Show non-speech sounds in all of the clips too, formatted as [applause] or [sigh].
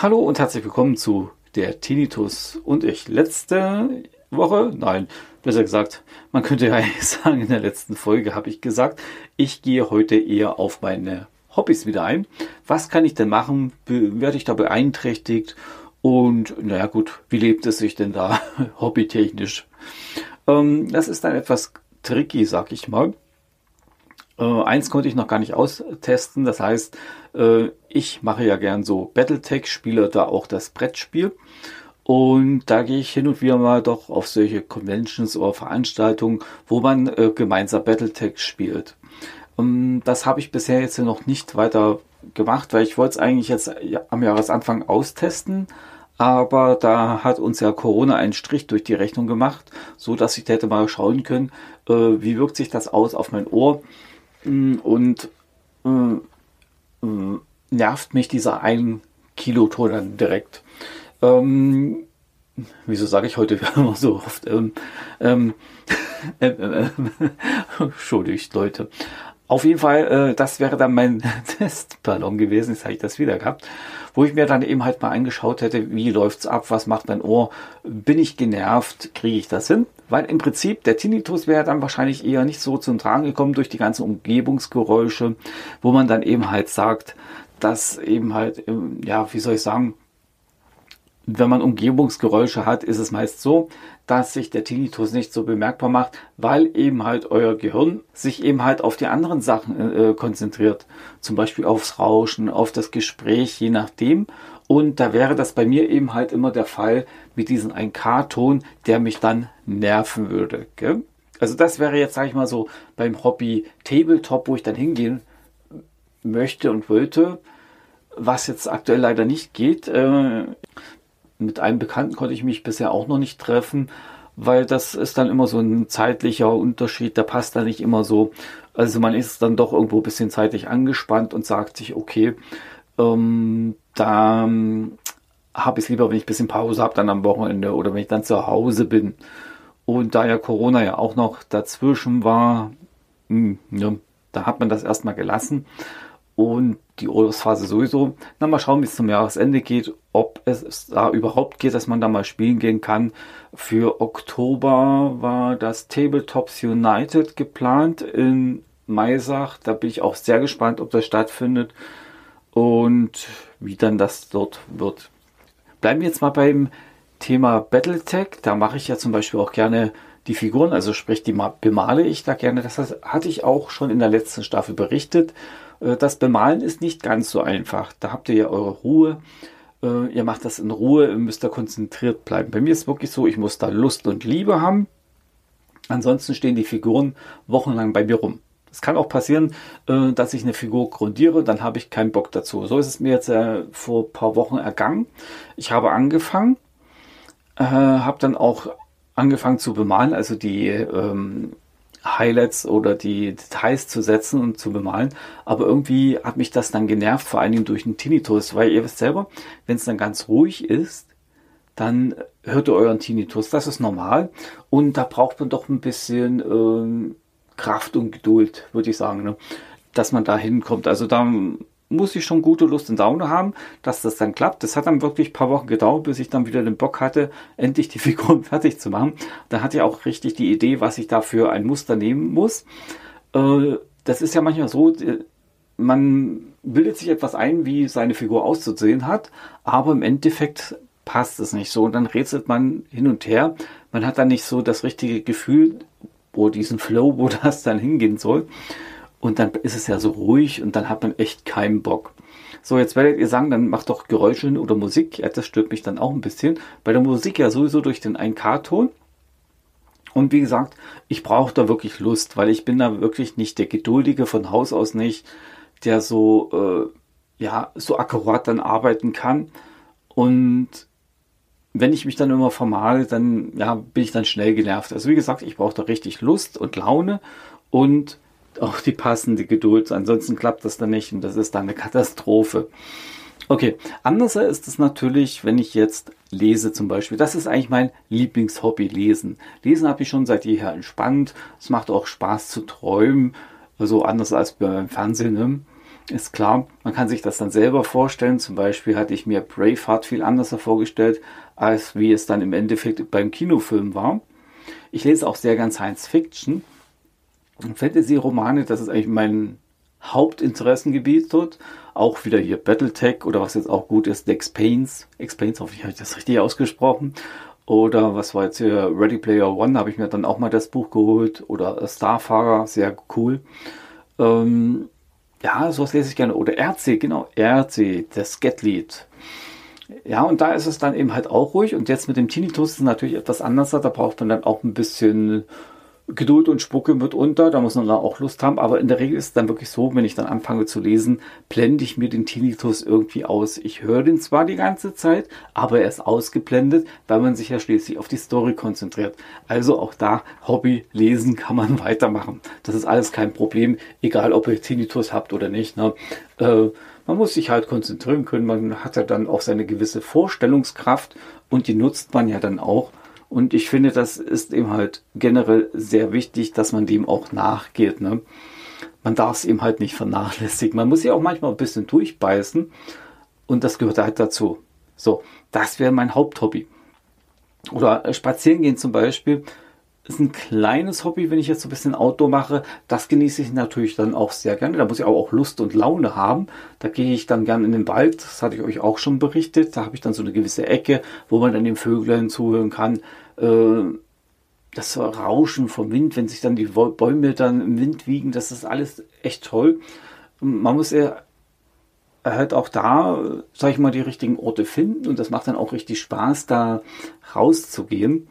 Hallo und herzlich willkommen zu der Tinnitus und ich. Letzte Woche, nein, besser gesagt, man könnte ja [laughs] sagen, in der letzten Folge habe ich gesagt, ich gehe heute eher auf meine Hobbys wieder ein. Was kann ich denn machen? Werde ich da beeinträchtigt? Und naja gut, wie lebt es sich denn da [laughs] hobbytechnisch? Ähm, das ist dann etwas tricky, sag ich mal. Äh, eins konnte ich noch gar nicht austesten. Das heißt, äh, ich mache ja gern so Battletech, spiele da auch das Brettspiel. Und da gehe ich hin und wieder mal doch auf solche Conventions oder Veranstaltungen, wo man äh, gemeinsam Battletech spielt. Ähm, das habe ich bisher jetzt noch nicht weiter gemacht, weil ich wollte es eigentlich jetzt am Jahresanfang austesten. Aber da hat uns ja Corona einen Strich durch die Rechnung gemacht, so dass ich hätte mal schauen können, äh, wie wirkt sich das aus auf mein Ohr Mm, und äh, äh, nervt mich dieser 1 Kiloton dann direkt. Ähm, wieso sage ich heute [laughs] immer so oft? Ähm, ähm, [laughs] äh, äh, [laughs] Entschuldigt, Leute. Auf jeden Fall, äh, das wäre dann mein [laughs] Testballon gewesen, jetzt habe ich das wieder gehabt, wo ich mir dann eben halt mal angeschaut hätte, wie läuft's ab, was macht mein Ohr, bin ich genervt, kriege ich das hin? Weil im Prinzip der Tinnitus wäre dann wahrscheinlich eher nicht so zum Tragen gekommen durch die ganzen Umgebungsgeräusche, wo man dann eben halt sagt, dass eben halt, ähm, ja, wie soll ich sagen, wenn man Umgebungsgeräusche hat, ist es meist so, dass sich der Tinnitus nicht so bemerkbar macht, weil eben halt euer Gehirn sich eben halt auf die anderen Sachen äh, konzentriert. Zum Beispiel aufs Rauschen, auf das Gespräch, je nachdem. Und da wäre das bei mir eben halt immer der Fall mit diesem 1K-Ton, der mich dann nerven würde. Gell? Also das wäre jetzt, sage ich mal so, beim Hobby Tabletop, wo ich dann hingehen möchte und wollte, was jetzt aktuell leider nicht geht. Äh, mit einem Bekannten konnte ich mich bisher auch noch nicht treffen, weil das ist dann immer so ein zeitlicher Unterschied, der passt da nicht immer so. Also man ist dann doch irgendwo ein bisschen zeitlich angespannt und sagt sich, okay, ähm, da habe ich es lieber, wenn ich ein bisschen Pause habe, dann am Wochenende oder wenn ich dann zu Hause bin. Und da ja Corona ja auch noch dazwischen war, mh, hm, ja, da hat man das erstmal gelassen und die Urlaubsphase sowieso. Na, mal schauen, wie es zum Jahresende geht, ob es da überhaupt geht, dass man da mal spielen gehen kann. Für Oktober war das Tabletops United geplant in Maisach. Da bin ich auch sehr gespannt, ob das stattfindet und wie dann das dort wird. Bleiben wir jetzt mal beim Thema Battletech. Da mache ich ja zum Beispiel auch gerne die Figuren, also sprich, die bemale ich da gerne. Das hatte ich auch schon in der letzten Staffel berichtet. Äh, das Bemalen ist nicht ganz so einfach. Da habt ihr ja eure Ruhe. Äh, ihr macht das in Ruhe, müsst da konzentriert bleiben. Bei mir ist es wirklich so, ich muss da Lust und Liebe haben. Ansonsten stehen die Figuren wochenlang bei mir rum. Es kann auch passieren, äh, dass ich eine Figur grundiere, dann habe ich keinen Bock dazu. So ist es mir jetzt vor ein paar Wochen ergangen. Ich habe angefangen, habe dann auch angefangen zu bemalen, also die ähm, Highlights oder die Details zu setzen und zu bemalen. Aber irgendwie hat mich das dann genervt, vor allen Dingen durch den Tinnitus, weil ihr wisst selber, wenn es dann ganz ruhig ist, dann hört ihr euren Tinnitus. Das ist normal. Und da braucht man doch ein bisschen ähm, Kraft und Geduld, würde ich sagen, ne? dass man da hinkommt. Also da muss ich schon gute Lust und Laune haben, dass das dann klappt. Das hat dann wirklich ein paar Wochen gedauert, bis ich dann wieder den Bock hatte, [laughs] endlich die Figuren fertig zu machen. Da hatte ich auch richtig die Idee, was ich dafür ein Muster nehmen muss. Äh, das ist ja manchmal so, äh, man bildet sich etwas ein, wie seine Figur auszusehen hat, aber im Endeffekt passt es nicht so. Und dann rätselt man hin und her. Man hat dann nicht so das richtige Gefühl, wo diesen Flow, [laughs] wo das dann hingehen soll. Und dann ist es ja so ruhig und dann hat man echt keinen Bock. So, jetzt werdet ihr sagen, dann macht doch Geräusche oder Musik. Ja, das stört mich dann auch ein bisschen. Bei der Musik ja sowieso durch den 1K-Ton. Und wie gesagt, ich brauche da wirklich Lust, weil ich bin da wirklich nicht der Geduldige von Haus aus nicht, der so, äh, ja, so akkurat dann arbeiten kann. Und wenn ich mich dann immer vermale, dann, ja, bin ich dann schnell genervt. Also wie gesagt, ich brauche da richtig Lust und Laune und auch die passende Geduld. Ansonsten klappt das dann nicht und das ist dann eine Katastrophe. Okay, anders ist es natürlich, wenn ich jetzt lese zum Beispiel. Das ist eigentlich mein Lieblingshobby, Lesen. Lesen habe ich schon seit jeher entspannt. Es macht auch Spaß zu träumen. Also anders als beim Fernsehen. Ne? Ist klar, man kann sich das dann selber vorstellen. Zum Beispiel hatte ich mir Braveheart viel anders vorgestellt, als wie es dann im Endeffekt beim Kinofilm war. Ich lese auch sehr gern Science Fiction. Fantasy-Romane, das ist eigentlich mein Hauptinteressengebiet dort. Auch wieder hier Battletech oder was jetzt auch gut ist, The Explains. Explains, hoffe ich, habe ich das richtig ausgesprochen. Oder was war jetzt hier, Ready Player One, habe ich mir dann auch mal das Buch geholt. Oder Starfahrer, sehr cool. Ähm, ja, sowas lese ich gerne. Oder RC, genau, RC, das Get-Lied. Ja, und da ist es dann eben halt auch ruhig. Und jetzt mit dem Tinnitus ist es natürlich etwas anders. Da braucht man dann auch ein bisschen Geduld und Spucke mitunter, da muss man dann auch Lust haben, aber in der Regel ist es dann wirklich so, wenn ich dann anfange zu lesen, blende ich mir den Tinnitus irgendwie aus. Ich höre den zwar die ganze Zeit, aber er ist ausgeblendet, weil man sich ja schließlich auf die Story konzentriert. Also auch da Hobby lesen kann man [laughs] weitermachen. Das ist alles kein Problem, egal ob ihr Tinnitus habt oder nicht. Ne? Äh, man muss sich halt konzentrieren können, man hat ja dann auch seine gewisse Vorstellungskraft und die nutzt man ja dann auch und ich finde, das ist eben halt generell sehr wichtig, dass man dem auch nachgeht. Ne? Man darf es eben halt nicht vernachlässigen. Man muss ja auch manchmal ein bisschen durchbeißen. Und das gehört halt dazu. So, das wäre mein Haupthobby. Oder spazieren gehen zum Beispiel ist ein kleines Hobby, wenn ich jetzt so ein bisschen Outdoor mache. Das genieße ich natürlich dann auch sehr gerne. Da muss ich aber auch Lust und Laune haben. Da gehe ich dann gerne in den Wald. Das hatte ich euch auch schon berichtet. Da habe ich dann so eine gewisse Ecke, wo man dann den Vögeln zuhören kann. Äh, das Rauschen vom Wind, wenn sich dann die Bäume dann im Wind wiegen, das ist alles echt toll. Man muss ja halt auch da, sag ich mal, die richtigen Orte finden und das macht dann auch richtig Spaß, da rauszugehen.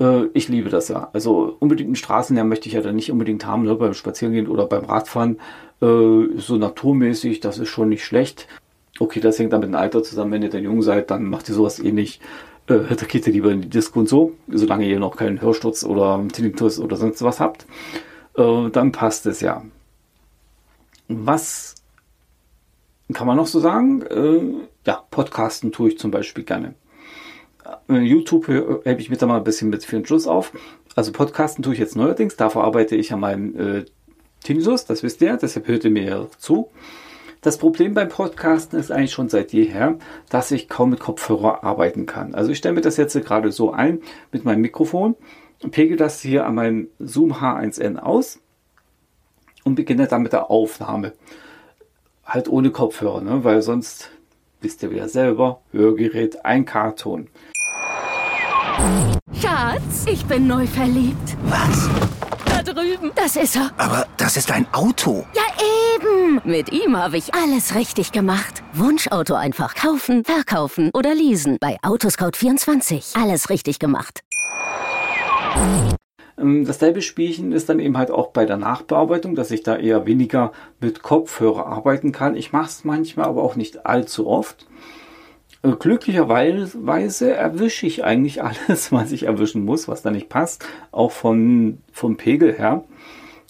Äh, ich liebe das ja. Also unbedingt einen Straßenlärm möchte ich ja dann nicht unbedingt haben, ne, beim Spazierengehen oder beim Radfahren. Äh, so naturmäßig, das ist schon nicht schlecht. Okay, das hängt dann mit dem Alter zusammen. Wenn ihr dann jung seid, dann macht ihr sowas eh nicht. Äh, da geht ihr lieber in die Disco und so, solange ihr noch keinen Hörsturz oder Tinnitus oder sonst was habt. Äh, dann passt es ja. Was kann man noch so sagen? Äh, ja, Podcasten tue ich zum Beispiel gerne. Äh, YouTube hebe ich mir da mal ein bisschen mit für den Schluss auf. Also Podcasten tue ich jetzt neuerdings, dafür arbeite ich an meinem äh, Tinnitus, das wisst ihr, deshalb hört ihr mir zu. Das Problem beim Podcasten ist eigentlich schon seit jeher, dass ich kaum mit Kopfhörer arbeiten kann. Also ich stelle mir das jetzt gerade so ein mit meinem Mikrofon, pegel das hier an meinem Zoom H1N aus und beginne dann mit der Aufnahme. Halt ohne Kopfhörer, ne? weil sonst wisst ihr wieder selber, Hörgerät, ein Karton. Schatz, ich bin neu verliebt. Was? Da drüben. Das ist er. Aber das ist ein Auto. Ja, eben. Mit ihm habe ich alles richtig gemacht. Wunschauto einfach kaufen, verkaufen oder leasen. Bei Autoscout24. Alles richtig gemacht. Ähm, dasselbe Spielchen ist dann eben halt auch bei der Nachbearbeitung, dass ich da eher weniger mit Kopfhörer arbeiten kann. Ich mache es manchmal, aber auch nicht allzu oft. Äh, glücklicherweise erwische ich eigentlich [laughs] alles, was ich erwischen muss, was da nicht passt, auch von, vom Pegel her.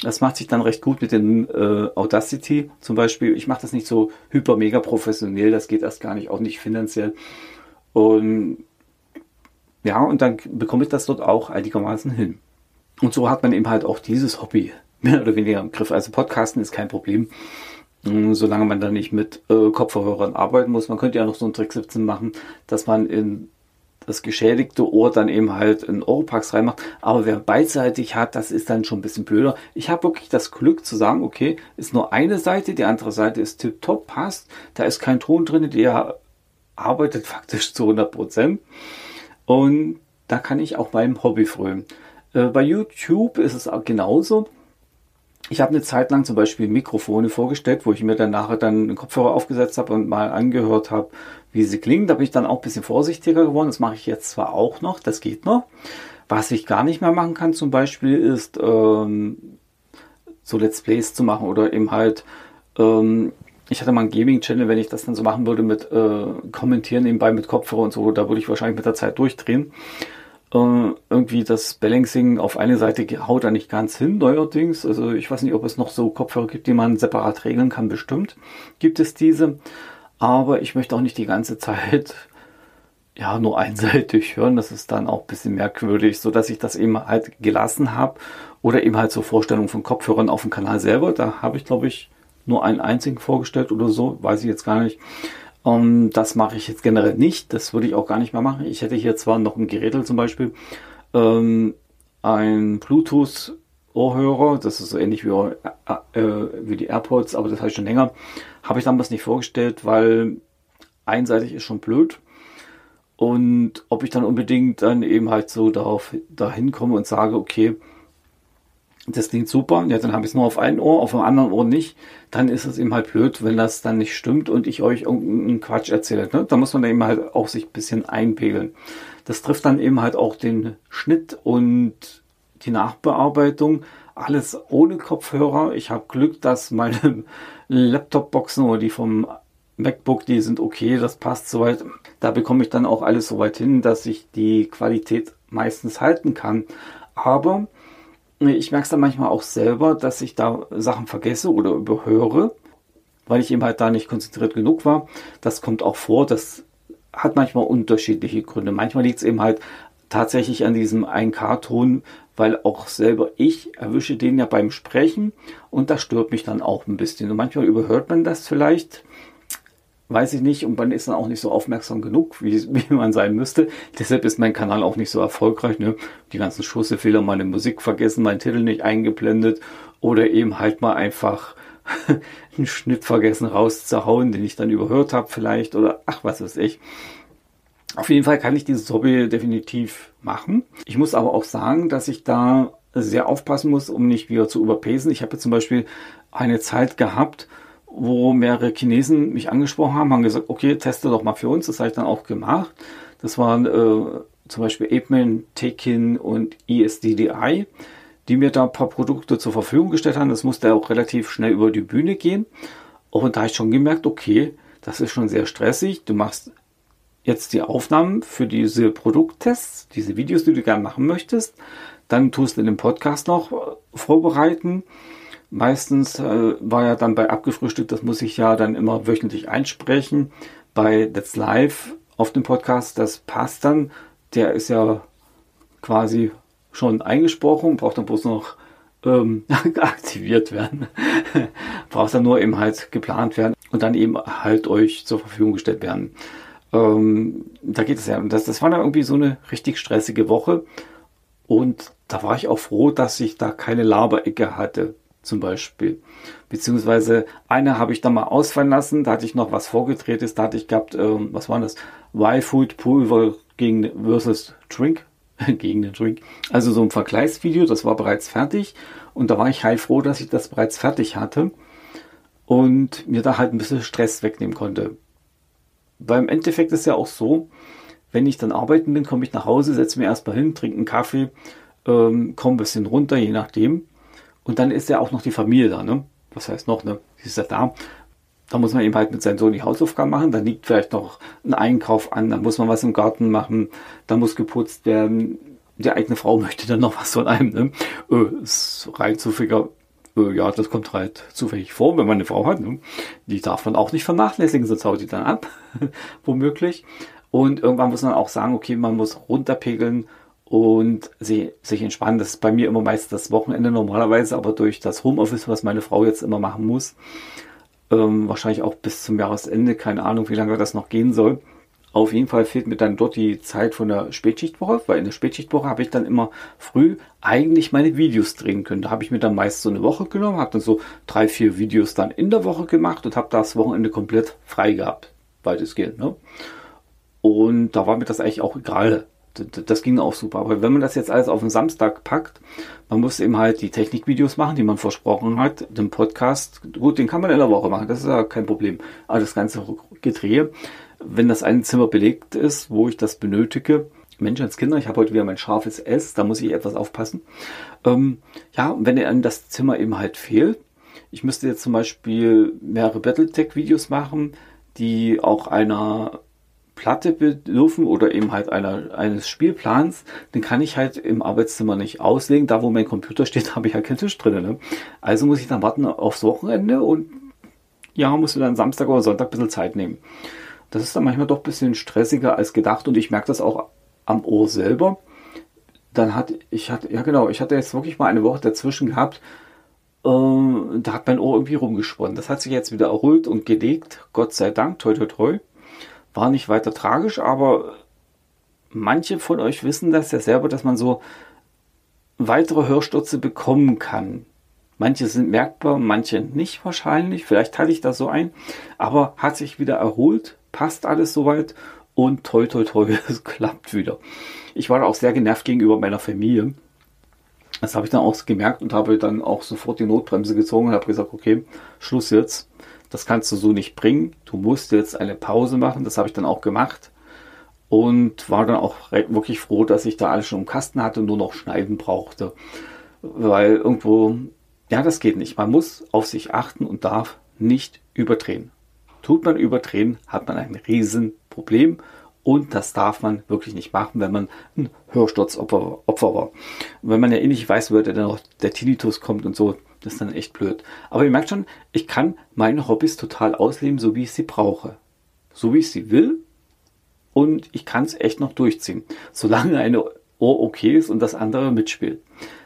Das macht sich dann recht gut mit dem äh, Audacity zum Beispiel. Ich mache das nicht so hyper mega professionell, das geht erst gar nicht, auch nicht finanziell. Und ja, und dann bekomme ich das dort auch einigermaßen hin. Und so hat man eben halt auch dieses Hobby mehr oder weniger im Griff. Also Podcasten ist kein Problem. Hm, solange man da nicht mit äh, Kopfhörern arbeiten muss. Man könnte ja noch so einen Trick 17 machen, dass man in das geschädigte Ohr dann eben halt in Oropax reinmacht. Aber wer beidseitig hat, das ist dann schon ein bisschen blöder. Ich habe wirklich das Glück zu sagen, okay, ist nur eine Seite, die andere Seite ist tipptopp, passt. Da ist kein Ton drin, der arbeitet [laughs] faktisch zu 100 Prozent. Und da kann ich auch meinem Hobby frönen. Äh, bei YouTube ist es auch genauso ich habe eine Zeit lang zum Beispiel Mikrofone vorgestellt, wo ich mir dann nachher dann einen Kopfhörer aufgesetzt habe und mal angehört habe, wie sie klingen. Da bin ich dann auch ein bisschen vorsichtiger geworden. Das mache ich jetzt zwar auch noch, das geht noch. Was ich gar nicht mehr machen kann zum Beispiel ist ähm, so Let's Plays zu machen oder eben halt ähm, ich hatte mal einen Gaming-Channel, wenn ich das dann so machen würde mit äh, Kommentieren nebenbei mit Kopfhörer und so, da würde ich wahrscheinlich mit der Zeit durchdrehen. Äh, irgendwie das Balancing auf eine Seite haut da nicht ganz hin, neuerdings. Also ich weiß nicht, ob es noch so Kopfhörer gibt, die man separat regeln kann. Bestimmt gibt es diese. aber ich möchte auch nicht die ganze Zeit [laughs] ja nur einseitig hören. Das ist dann auch ein bisschen merkwürdig, so dass ich das eben halt gelassen habe oder eben halt so Vorstellungen von Kopfhörern auf dem Kanal selber. Da habe ich glaube ich nur einen einzigen vorgestellt oder so, weiß ich jetzt gar nicht. Um, ähm, das mache ich jetzt generell nicht. Das würde ich auch gar nicht mehr machen. Ich hätte hier zwar noch ein Gerätel zum Beispiel, ähm, ein Bluetooth Ohrhörer, das ist so ähnlich wie, äh, äh, wie die AirPods, aber das habe ich schon länger. Habe ich damals nicht vorgestellt, weil einseitig ist schon blöd. Und ob ich dann unbedingt dann eben halt so darauf dahin komme und sage, okay, das klingt super, ja, dann habe ich es nur auf einem Ohr, auf dem anderen Ohr nicht, dann ist es eben halt blöd, wenn das dann nicht stimmt und ich euch irgendeinen Quatsch erzähle. Ne? Da muss man eben halt auch sich ein bisschen einpegeln. Das trifft dann eben halt auch den Schnitt und die Nachbearbeitung, alles ohne Kopfhörer. Ich habe Glück, dass meine [laughs] Laptop-Boxen oder die vom MacBook, die sind okay, das passt soweit. Da bekomme ich dann auch alles soweit hin, dass ich die Qualität meistens halten kann. Aber ich merke es dann manchmal auch selber, dass ich da Sachen vergesse oder überhöre, weil ich eben halt da nicht konzentriert genug war. Das kommt auch vor, das hat manchmal unterschiedliche Gründe. Manchmal liegt es eben halt tatsächlich an diesem 1K-Ton, weil auch selber ich erwische den ja beim Sprechen und das stört mich dann auch ein bisschen. Und manchmal überhört man das vielleicht, weiß ich nicht, und man ist dann auch nicht so aufmerksam genug, wie, wie man sein müsste. Deshalb ist mein Kanal auch nicht so erfolgreich. Ne? Die ganzen Schussefehler, meine Musik vergessen, meinen Titel nicht eingeblendet oder eben halt mal einfach [laughs] einen Schnitt vergessen rauszuhauen, den ich dann überhört habe vielleicht oder ach was weiß ich. Auf jeden Fall kann ich dieses Hobby definitiv machen. Ich muss aber auch sagen, dass ich da sehr aufpassen muss, um nicht wieder zu überpesen. Ich habe zum Beispiel eine Zeit gehabt, wo mehrere Chinesen mich angesprochen haben, haben gesagt, okay, teste doch mal für uns. Das habe ich dann auch gemacht. Das waren äh, zum Beispiel Apeman, Tekin und ESDDI, die mir da ein paar Produkte zur Verfügung gestellt haben. Das musste auch relativ schnell über die Bühne gehen. Und da habe ich schon gemerkt, okay, das ist schon sehr stressig. Du machst jetzt die Aufnahmen für diese Produkttests, diese Videos, die du gerne machen möchtest. Dann tust du den Podcast noch äh, vorbereiten. Meistens äh, war ja dann bei abgefrühstückt, das muss ich ja dann immer wöchentlich einsprechen. Bei Let's Live auf dem Podcast, das passt dann. Der ist ja quasi schon eingesprochen, braucht dann bloß noch ähm, [laughs] aktiviert werden. [laughs] braucht dann nur eben halt geplant werden und dann eben halt euch zur Verfügung gestellt werden. Ähm, da geht es ja. Und das, das war dann irgendwie so eine richtig stressige Woche. Und da war ich auch froh, dass ich da keine Laberecke hatte, zum Beispiel. Beziehungsweise eine habe ich da mal ausfallen lassen, da hatte ich noch was vorgedrehtes, da hatte ich gehabt, ähm, was war das? Y-Food Pulver gegen versus Drink, [laughs] gegen den Drink. Also so ein Vergleichsvideo, das war bereits fertig. Und da war ich heilfroh, dass ich das bereits fertig hatte und mir da halt ein bisschen Stress wegnehmen konnte. Beim Endeffekt ist ja auch so, wenn ich dann arbeiten bin, komme ich nach Hause, setze mir erstmal hin, trinke einen Kaffee, ähm, komme ein bisschen runter, je nachdem. Und dann ist ja auch noch die Familie da, ne? Was heißt noch, ne? Sie ist ja da. Da muss man eben halt mit seinem Sohn die Hausaufgaben machen. Dann liegt vielleicht noch ein Einkauf an. Dann muss man was im Garten machen. Da muss geputzt werden. Die eigene Frau [laughs] möchte dann noch was von einem, ne? Äh, ist rein zufälliger äh, ja, das kommt halt zufällig vor, wenn man eine Frau hat. Ne? Die darf man auch nicht vernachlässigen, sonst haut die dann ab, [laughs] womöglich. Und irgendwann muss man auch sagen, okay, man muss runterpegeln und sie, sich entspannen. Das ist bei mir immer meist das Wochenende normalerweise, aber durch das Homeoffice, was meine Frau jetzt immer machen muss, ähm, wahrscheinlich auch bis zum Jahresende, keine Ahnung, wie lange das noch gehen soll, auf jeden Fall fehlt mir dann dort die Zeit von der Spätschichtwoche, weil in der Spätschichtwoche habe ich dann immer früh eigentlich meine Videos drehen können. Da habe ich mir dann meist so eine Woche genommen, habe dann so drei, vier Videos dann in der Woche gemacht und habe das Wochenende komplett frei gehabt, weitestgehend. Ne? Und da war mir das eigentlich auch egal. Das ging auch super. Aber wenn man das jetzt alles auf den Samstag packt, man muss eben halt die Technikvideos machen, die man versprochen hat, den Podcast, gut, den kann man in der Woche machen, das ist ja kein Problem. Aber das ganze Gedrehe, wenn das eine Zimmer belegt ist, wo ich das benötige, Mensch als Kinder, ich habe heute wieder mein scharfes S, da muss ich etwas aufpassen. Ähm, ja, wenn einem das Zimmer eben halt fehlt, ich müsste jetzt zum Beispiel mehrere Battletech-Videos machen, die auch einer Platte bedürfen oder eben halt einer, eines Spielplans, den kann ich halt im Arbeitszimmer nicht auslegen. Da, wo mein Computer steht, [laughs] habe ich halt keinen Tisch drin. Ne? Also muss ich dann warten aufs Wochenende und ja, musst du dann Samstag oder Sonntag ein bisschen Zeit nehmen. Das ist dann manchmal doch ein bisschen stressiger als gedacht und ich merke das auch am Ohr selber. Dann hat ich hatte, ja genau, ich hatte jetzt wirklich mal eine Woche dazwischen gehabt, äh, da hat mein Ohr irgendwie rumgesponnen. Das hat sich jetzt wieder erholt und gelegt, Gott sei Dank, toi toi toi. War nicht weiter tragisch, aber manche von euch wissen das ja selber, dass man so weitere Hörstürze bekommen kann. Manche sind merkbar, manche nicht wahrscheinlich. Vielleicht teile ich das so ein. Aber hat sich wieder erholt, passt alles soweit und toi toi toi, [laughs] es klappt wieder. Ich war auch sehr genervt gegenüber meiner Familie. Das habe ich dann auch gemerkt und habe dann auch sofort die Notbremse gezogen und habe gesagt, okay, Schluss jetzt. Das kannst du so nicht bringen. Du musst jetzt eine Pause machen. Das habe ich dann auch gemacht und war dann auch wirklich froh, dass ich da alles schon im Kasten hatte und nur noch schneiden brauchte. Weil irgendwo, ja, das geht nicht. Man muss auf sich achten und darf nicht überdrehen. Tut man überdrehen, hat man ein Riesenproblem und das darf man wirklich nicht machen, wenn man ein Hörsturzopfer Opfer war. Und wenn man ja eh nicht weiß, woher dann der Tinnitus kommt und so, das ist dann echt blöd. Aber ihr merkt schon, ich kann meine Hobbys total ausleben, so wie ich sie brauche. So wie ich sie will und ich kann es echt noch durchziehen, solange eine Ohr okay ist und das andere mitspielt.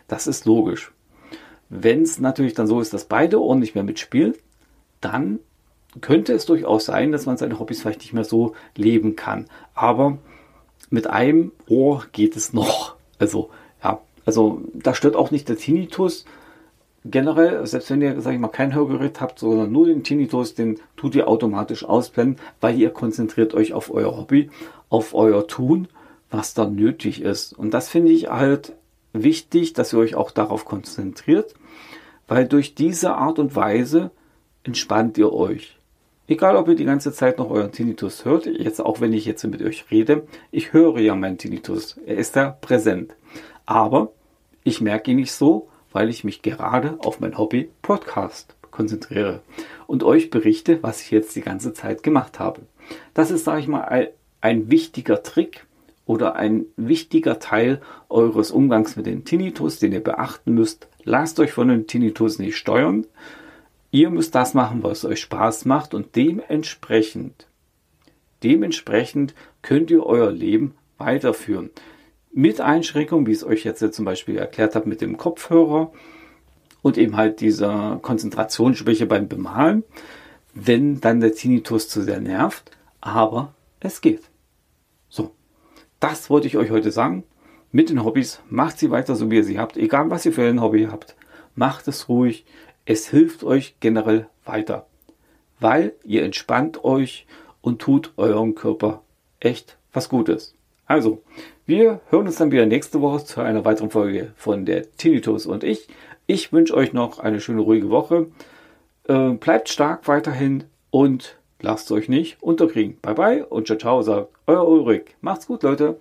Das ist logisch. Wenn es natürlich dann so ist, dass beide Ohren nicht mehr mitspielen, dann könnte es durchaus sein, dass man seine Hobbys vielleicht nicht mehr so leben kann. Aber mit einem Ohr geht es noch. Also, ja, also da stört auch nicht der Tinnitus. Generell, selbst wenn ihr, sag ich mal, kein Hörgerät habt, sondern nur den Tinnitus, den tut ihr automatisch ausblenden, weil ihr konzentriert euch auf euer Hobby, auf euer Tun, was da nötig ist. Und das finde ich halt wichtig, dass ihr euch auch darauf konzentriert, weil durch diese Art und Weise entspannt ihr euch. Egal, ob ihr die ganze Zeit noch euren Tinnitus hört, jetzt auch wenn ich jetzt mit euch rede, ich höre ja meinen Tinnitus. Er ist da präsent. Aber ich merke ihn nicht so, weil ich mich gerade auf mein Hobby Podcast konzentriere und euch berichte, was ich jetzt die ganze Zeit gemacht habe. Das ist, sage ich mal, ein, ein wichtiger Trick oder ein wichtiger Teil eures Umgangs mit dem Tinnitus, den ihr beachten müsst. Lasst euch von dem Tinnitus nicht steuern, Ihr müsst das machen, was euch Spaß macht und dementsprechend, dementsprechend könnt ihr euer Leben weiterführen. Mit Einschränkungen, wie ich es euch jetzt zum Beispiel erklärt habe, mit dem Kopfhörer und eben halt dieser Konzentrationsschwäche beim Bemalen, wenn dann der Tinnitus zu sehr nervt, aber es geht. So, das wollte ich euch heute sagen. Mit den Hobbys macht sie weiter so, wie ihr sie habt, egal was ihr für ein Hobby habt. Macht es ruhig, es hilft euch generell weiter, weil ihr entspannt euch und tut eurem Körper echt was Gutes. Also, wir hören uns dann wieder nächste Woche zu einer weiteren Folge von der Tinnitus und ich. Ich wünsche euch noch eine schöne, ruhige Woche. Äh, bleibt stark weiterhin und lasst euch nicht unterkriegen. Bye bye und ciao, ciao, sagt euer Ulrich. Macht's gut, Leute.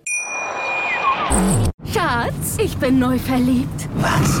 Schatz, ich bin neu verliebt. Was?